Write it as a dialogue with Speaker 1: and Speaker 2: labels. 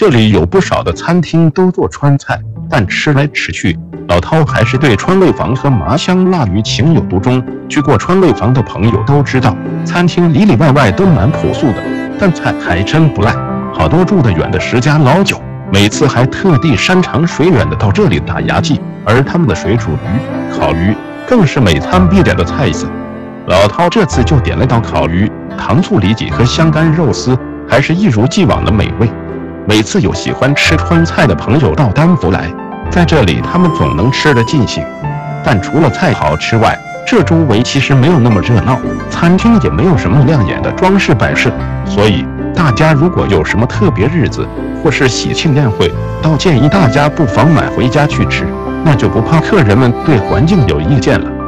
Speaker 1: 这里有不少的餐厅都做川菜，但吃来吃去，老饕还是对川味坊和麻香辣鱼情有独钟。去过川味坊的朋友都知道，餐厅里里外外都蛮朴素的，但菜还真不赖。好多住得远的十家老酒，每次还特地山长水远的到这里打牙祭。而他们的水煮鱼、烤鱼更是每餐必点的菜色。老饕这次就点了道烤鱼，糖醋里脊和香干肉丝，还是一如既往的美味。每次有喜欢吃川菜的朋友到丹佛来，在这里他们总能吃得尽兴。但除了菜好吃外，这周围其实没有那么热闹，餐厅也没有什么亮眼的装饰摆设，所以大家如果有什么特别日子或是喜庆宴会，倒建议大家不妨买回家去吃，那就不怕客人们对环境有意见了。